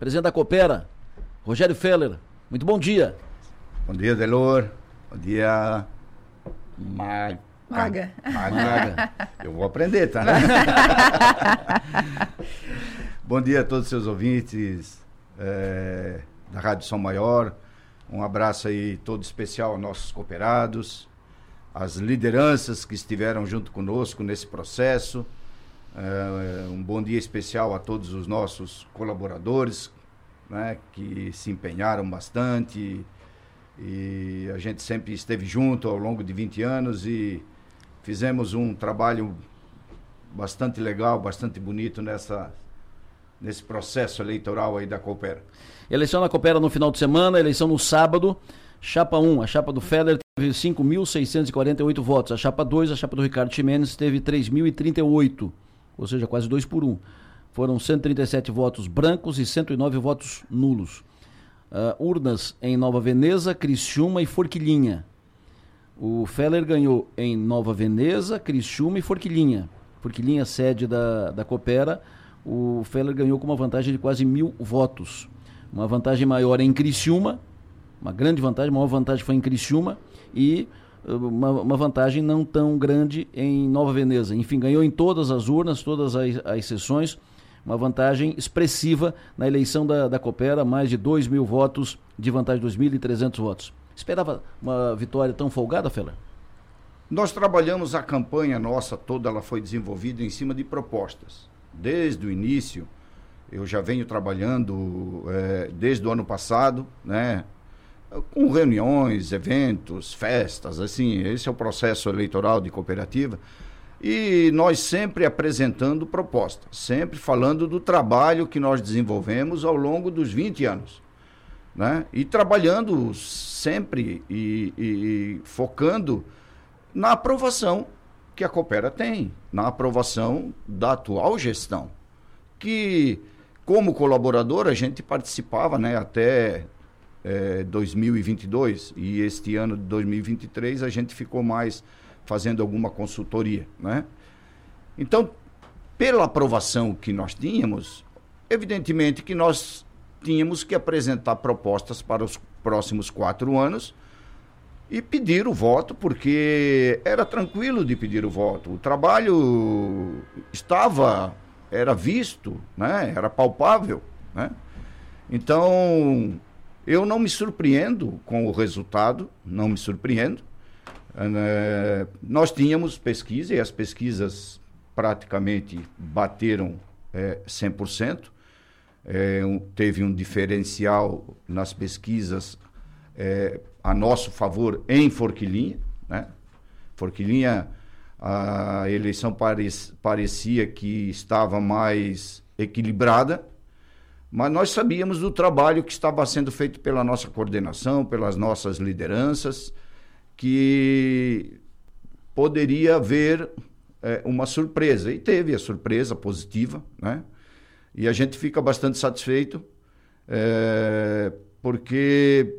presidente da Coopera, Rogério Feller. Muito bom dia. Bom dia, Delor. Bom dia, Maga. Maga. Maga. Eu vou aprender, tá? bom dia a todos os seus ouvintes é, da Rádio São Maior. Um abraço aí todo especial aos nossos cooperados, as lideranças que estiveram junto conosco nesse processo. É, um bom dia especial a todos os nossos colaboradores, né, que se empenharam bastante e a gente sempre esteve junto ao longo de 20 anos e fizemos um trabalho bastante legal, bastante bonito nessa nesse processo eleitoral aí da Coopera. Eleição na Coopera no final de semana, eleição no sábado. Chapa 1, a chapa do Feller teve 5.648 votos. A chapa 2, a chapa do Ricardo Ximenes, teve 3.038, ou seja, quase 2 por 1. Foram 137 votos brancos e 109 votos nulos. Uh, urnas em Nova Veneza, Criciúma e Forquilhinha. O Feller ganhou em Nova Veneza, Criciúma e Forquilhinha. Forquilhinha, sede da, da Coopera, o Feller ganhou com uma vantagem de quase mil votos. Uma vantagem maior em Criciúma, uma grande vantagem, a maior vantagem foi em Criciúma e uma, uma, vantagem não tão grande em Nova Veneza. Enfim, ganhou em todas as urnas, todas as, as sessões, uma vantagem expressiva na eleição da, da Coopera, mais de 2 mil votos de vantagem, 2.300 votos. Esperava uma vitória tão folgada, Feller? Nós trabalhamos a campanha nossa toda, ela foi desenvolvida em cima de propostas. Desde o início, eu já venho trabalhando é, desde o ano passado, né? Com reuniões, eventos, festas, assim, esse é o processo eleitoral de cooperativa. E nós sempre apresentando propostas, sempre falando do trabalho que nós desenvolvemos ao longo dos 20 anos. Né? E trabalhando sempre e, e, e focando na aprovação que a Coopera tem, na aprovação da atual gestão. Que, como colaborador, a gente participava né, até é, 2022 e este ano de 2023 a gente ficou mais fazendo alguma consultoria, né? Então, pela aprovação que nós tínhamos, evidentemente que nós tínhamos que apresentar propostas para os próximos quatro anos e pedir o voto, porque era tranquilo de pedir o voto. O trabalho estava, era visto, né? era palpável. Né? Então, eu não me surpreendo com o resultado, não me surpreendo. É, nós tínhamos pesquisa e as pesquisas praticamente bateram é, 100%. É, um, teve um diferencial nas pesquisas é, a nosso favor em Forquilinha. Né? Forquilinha, a eleição parecia que estava mais equilibrada, mas nós sabíamos do trabalho que estava sendo feito pela nossa coordenação, pelas nossas lideranças que poderia haver é, uma surpresa. E teve a surpresa positiva, né? E a gente fica bastante satisfeito, é, porque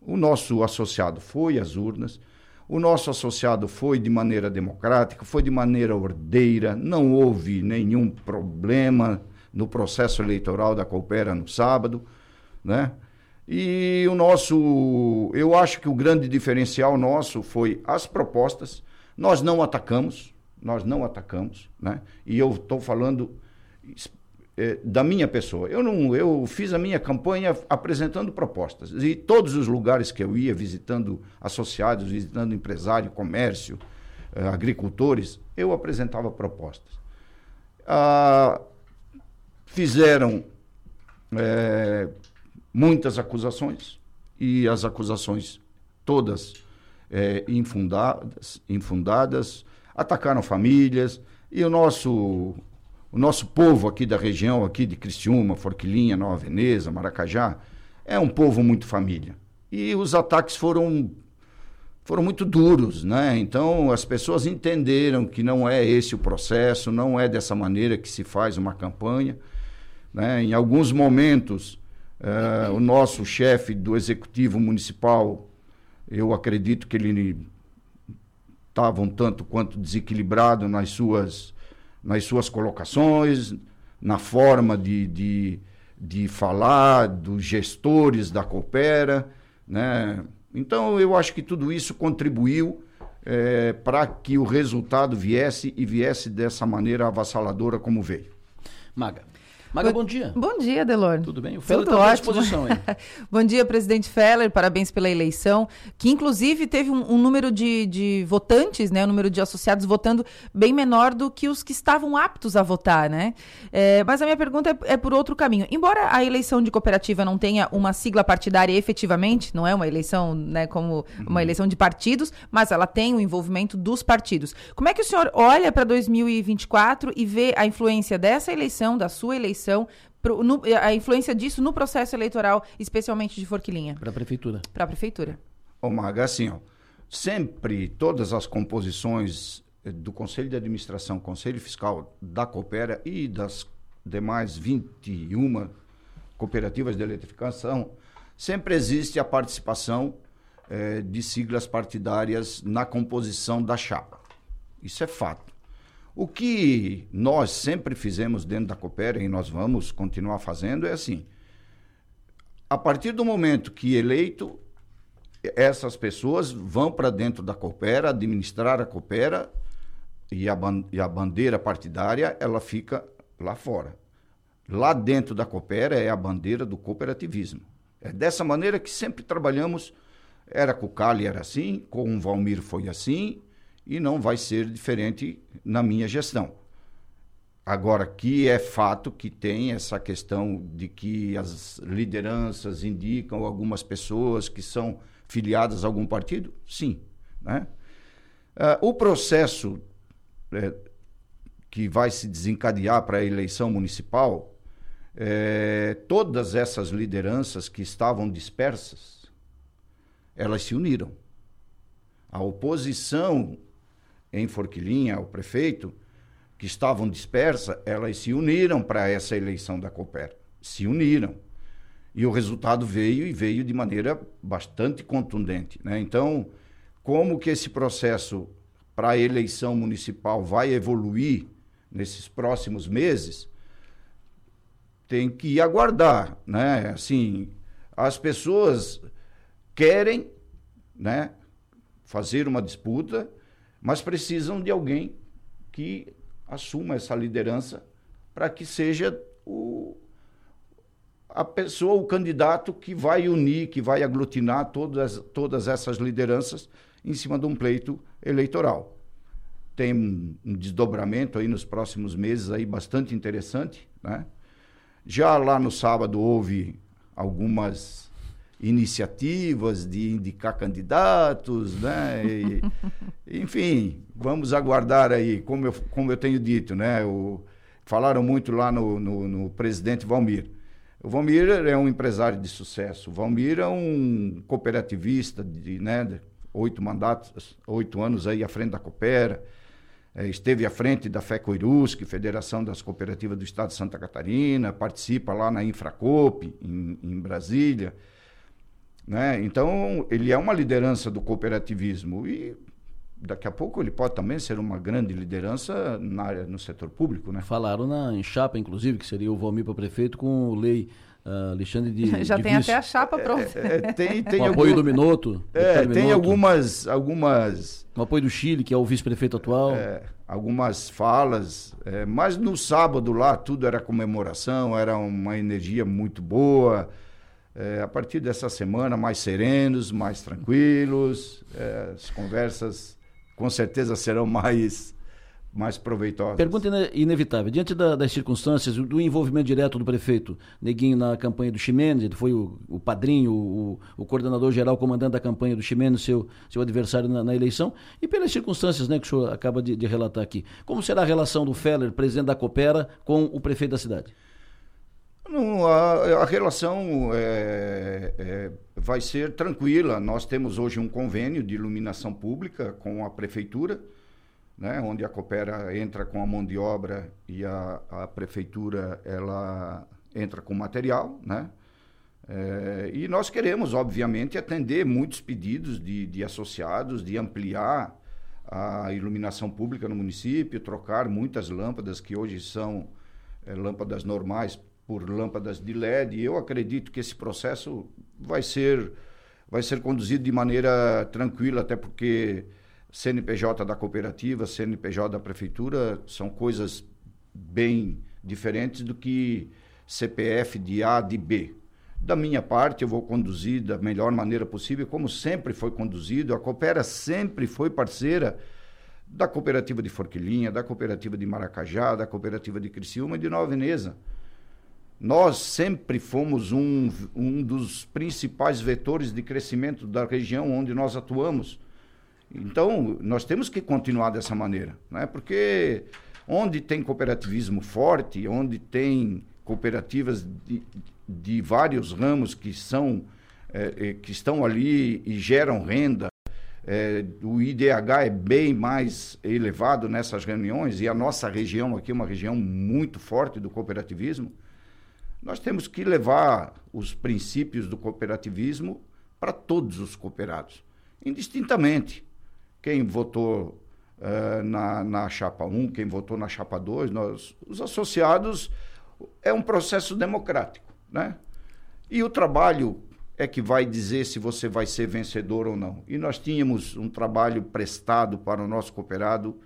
o nosso associado foi às urnas, o nosso associado foi de maneira democrática, foi de maneira ordeira, não houve nenhum problema no processo eleitoral da Coopera no sábado, né? E o nosso, eu acho que o grande diferencial nosso foi as propostas. Nós não atacamos, nós não atacamos, né? E eu estou falando é, da minha pessoa. Eu não, eu fiz a minha campanha apresentando propostas e todos os lugares que eu ia visitando associados, visitando empresário, comércio, é, agricultores, eu apresentava propostas. Ah, fizeram é, muitas acusações e as acusações todas é, infundadas, infundadas, atacaram famílias e o nosso o nosso povo aqui da região aqui de Criciúma, Forquilinha, Nova Veneza, Maracajá é um povo muito família e os ataques foram foram muito duros, né? Então as pessoas entenderam que não é esse o processo, não é dessa maneira que se faz uma campanha, né? Em alguns momentos Uh, o nosso chefe do executivo municipal, eu acredito que ele estava um tanto quanto desequilibrado nas suas, nas suas colocações, na forma de, de, de falar dos gestores da Coopera, né? Então eu acho que tudo isso contribuiu é, para que o resultado viesse e viesse dessa maneira avassaladora como veio. Maga. Maga, bom dia. Bom dia, Delor. Tudo bem? O Feller está à disposição aí. bom dia, presidente Feller. Parabéns pela eleição, que inclusive teve um, um número de, de, votantes, né, um número de associados votando bem menor do que os que estavam aptos a votar, né? É, mas a minha pergunta é, é, por outro caminho. Embora a eleição de cooperativa não tenha uma sigla partidária efetivamente, não é uma eleição, né, como uma uhum. eleição de partidos, mas ela tem o envolvimento dos partidos. Como é que o senhor olha para 2024 e vê a influência dessa eleição, da sua eleição eleição, pro, no, a influência disso no processo eleitoral, especialmente de Forquilinha? Para a prefeitura. Para a prefeitura. Ô, Maga, assim, ó, sempre todas as composições eh, do Conselho de Administração, Conselho Fiscal da Coopera e das demais 21 cooperativas de eletrificação, sempre existe a participação eh, de siglas partidárias na composição da chapa. Isso é fato. O que nós sempre fizemos dentro da Coopera e nós vamos continuar fazendo é assim: a partir do momento que eleito, essas pessoas vão para dentro da Coopera, administrar a Coopera e a, e a bandeira partidária ela fica lá fora. Lá dentro da Coopera é a bandeira do cooperativismo. É dessa maneira que sempre trabalhamos. Era com o Cali, era assim, com o Valmir foi assim, e não vai ser diferente na minha gestão. Agora, que é fato que tem essa questão de que as lideranças indicam algumas pessoas que são filiadas a algum partido? Sim. Né? Uh, o processo é, que vai se desencadear para a eleição municipal, é, todas essas lideranças que estavam dispersas, elas se uniram. A oposição em Forquilinha, o prefeito, que estavam dispersas, elas se uniram para essa eleição da Cooper. Se uniram. E o resultado veio e veio de maneira bastante contundente. Né? Então, como que esse processo para a eleição municipal vai evoluir nesses próximos meses, tem que aguardar, né? Assim, as pessoas querem, né, fazer uma disputa, mas precisam de alguém que assuma essa liderança para que seja o, a pessoa, o candidato que vai unir, que vai aglutinar todas, todas essas lideranças em cima de um pleito eleitoral. Tem um, um desdobramento aí nos próximos meses aí bastante interessante, né? Já lá no sábado houve algumas iniciativas de indicar candidatos, né? E, enfim, vamos aguardar aí, como eu, como eu tenho dito, né? O, falaram muito lá no, no, no, presidente Valmir. O Valmir é um empresário de sucesso. O Valmir é um cooperativista de né, oito mandatos, oito anos aí à frente da Coopera. É, esteve à frente da FECOIRUSC, Federação das Cooperativas do Estado de Santa Catarina, participa lá na Infracoop, em, em Brasília. Né? Então, ele é uma liderança do cooperativismo e daqui a pouco ele pode também ser uma grande liderança na área, no setor público. Né? Falaram na, em chapa, inclusive, que seria o Valmir para prefeito com o lei uh, Alexandre de Já de tem vice. até a chapa pronta. É, é, tem, tem o apoio do Minuto. É, tem algumas, algumas... O apoio do Chile, que é o vice-prefeito atual. É, algumas falas, é, mas no sábado lá tudo era comemoração, era uma energia muito boa, é, a partir dessa semana, mais serenos, mais tranquilos, é, as conversas com certeza serão mais, mais proveitosas. Pergunta inevitável. Diante da, das circunstâncias, do envolvimento direto do prefeito Neguinho na campanha do Ximenes, ele foi o, o padrinho, o, o, coordenador geral, comandante da campanha do Ximenes, seu, seu adversário na, na, eleição, e pelas circunstâncias né, que o senhor acaba de, de relatar aqui. Como será a relação do Feller, presidente da Coopera, com o prefeito da cidade? Não, a, a, relação é, é, vai ser tranquila. Nós temos hoje um convênio de iluminação pública com a prefeitura, né, onde a Coopera entra com a mão de obra e a, a prefeitura ela entra com material, né? É, e nós queremos, obviamente, atender muitos pedidos de, de associados, de ampliar a iluminação pública no município, trocar muitas lâmpadas que hoje são é, lâmpadas normais por lâmpadas de LED. E eu acredito que esse processo vai ser, vai ser conduzido de maneira tranquila, até porque CNPJ da cooperativa, CNPJ da prefeitura são coisas bem diferentes do que CPF de A de B. Da minha parte, eu vou conduzir da melhor maneira possível, como sempre foi conduzido. A Coopera sempre foi parceira da cooperativa de Forquilinha, da cooperativa de Maracajá, da cooperativa de Criciúma e de Nova Veneza. Nós sempre fomos um, um dos principais vetores de crescimento da região onde nós atuamos. Então, nós temos que continuar dessa maneira, né? porque onde tem cooperativismo forte, onde tem cooperativas de, de vários ramos que são é, que estão ali e geram renda, é, o IDH é bem mais elevado nessas reuniões e a nossa região aqui é uma região muito forte do cooperativismo. Nós temos que levar os princípios do cooperativismo para todos os cooperados, indistintamente. Quem votou uh, na, na chapa 1, quem votou na chapa 2, nós, os associados, é um processo democrático. Né? E o trabalho é que vai dizer se você vai ser vencedor ou não. E nós tínhamos um trabalho prestado para o nosso cooperado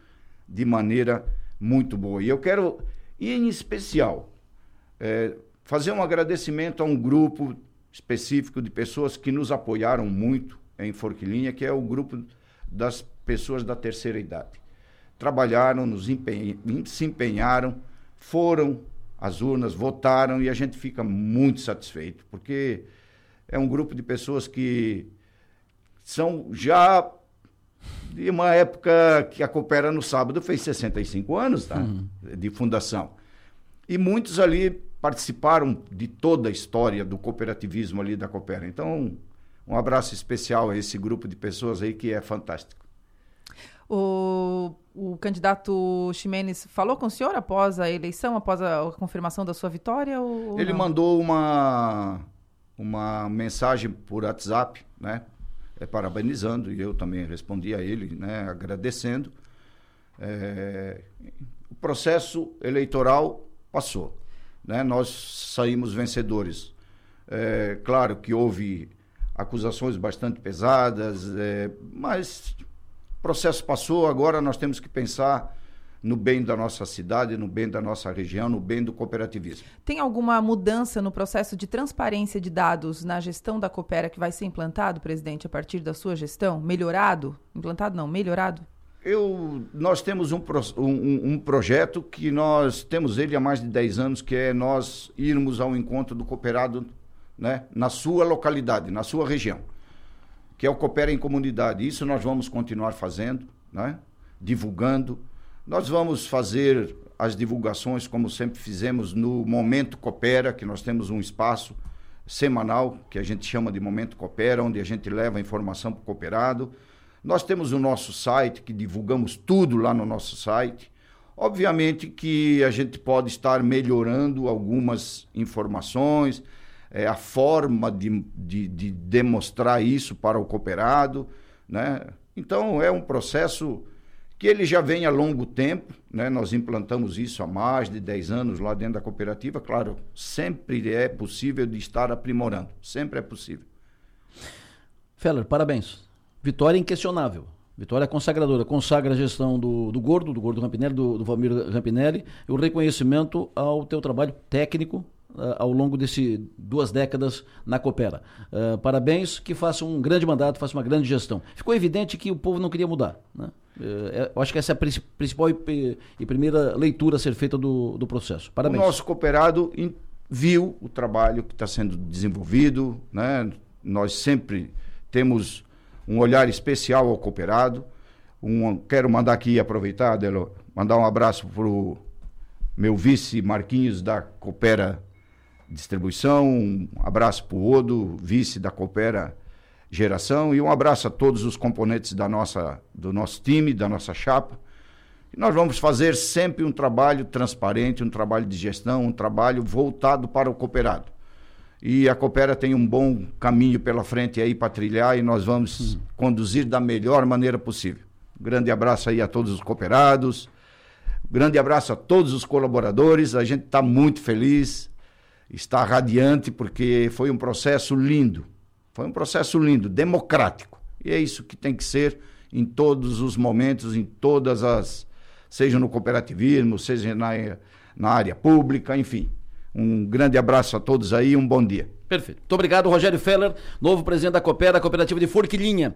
de maneira muito boa. E eu quero, em especial, é, fazer um agradecimento a um grupo específico de pessoas que nos apoiaram muito em Forquilinha, que é o grupo das pessoas da terceira idade. Trabalharam, nos empenha, se empenharam, foram às urnas, votaram e a gente fica muito satisfeito, porque é um grupo de pessoas que são já de uma época que a Coopera no sábado fez 65 anos tá? Uhum. de fundação. E muitos ali participaram de toda a história do cooperativismo ali da Coopera. Então, um abraço especial a esse grupo de pessoas aí que é fantástico. O, o candidato Ximenes falou com o senhor após a eleição, após a confirmação da sua vitória? Ou, Ele não? mandou uma uma mensagem por WhatsApp, né? É, parabenizando, e eu também respondi a ele, né? Agradecendo. É, o processo eleitoral passou, né? Nós saímos vencedores. É, claro que houve acusações bastante pesadas, é, mas o processo passou, agora nós temos que pensar no bem da nossa cidade, no bem da nossa região, no bem do cooperativismo. Tem alguma mudança no processo de transparência de dados na gestão da Coopera que vai ser implantado, presidente, a partir da sua gestão? Melhorado? Implantado não, melhorado? Eu, nós temos um, um, um, projeto que nós temos ele há mais de 10 anos, que é nós irmos ao encontro do cooperado né, na sua localidade, na sua região, que é o Coopera em Comunidade. Isso nós vamos continuar fazendo, né, divulgando, nós vamos fazer as divulgações, como sempre fizemos no Momento Coopera, que nós temos um espaço semanal, que a gente chama de Momento Coopera, onde a gente leva informação para o cooperado. Nós temos o nosso site, que divulgamos tudo lá no nosso site. Obviamente que a gente pode estar melhorando algumas informações, é, a forma de, de, de demonstrar isso para o cooperado. Né? Então, é um processo que ele já vem há longo tempo, né? nós implantamos isso há mais de 10 anos lá dentro da cooperativa, claro, sempre é possível de estar aprimorando, sempre é possível. Feller, parabéns. Vitória inquestionável. Vitória consagradora, consagra a gestão do, do Gordo, do Gordo Rampinelli, do, do Valmir Rampinelli, e o reconhecimento ao teu trabalho técnico uh, ao longo desse duas décadas na Coopera. Uh, parabéns, que faça um grande mandato, faça uma grande gestão. Ficou evidente que o povo não queria mudar, né? É, eu acho que essa é a principal e, e, primeira leitura a ser feita do, do processo. Parabéns. O nosso cooperado viu o trabalho que está sendo desenvolvido, né? Nós sempre temos um olhar especial ao cooperado. Um, quero mandar aqui, aproveitar, Adelo, mandar um abraço para o meu vice Marquinhos da Coopera Distribuição, um abraço para o Odo, vice da Coopera geração e um abraço a todos os componentes da nossa, do nosso time, da nossa chapa. E nós vamos fazer sempre um trabalho transparente, um trabalho de gestão, um trabalho voltado para o cooperado. E a Coopera tem um bom caminho pela frente aí para trilhar e nós vamos hum. conduzir da melhor maneira possível. Grande abraço aí a todos os cooperados. Grande abraço a todos os colaboradores. A gente está muito feliz. está radiante porque foi um processo lindo. Foi um processo lindo, democrático. E é isso que tem que ser em todos os momentos, em todas as. seja no cooperativismo, seja na, na área pública, enfim. Um grande abraço a todos aí, um bom dia. Perfeito. Muito obrigado, Rogério Feller, novo presidente da Coopera, Cooperativa de Forquilinha.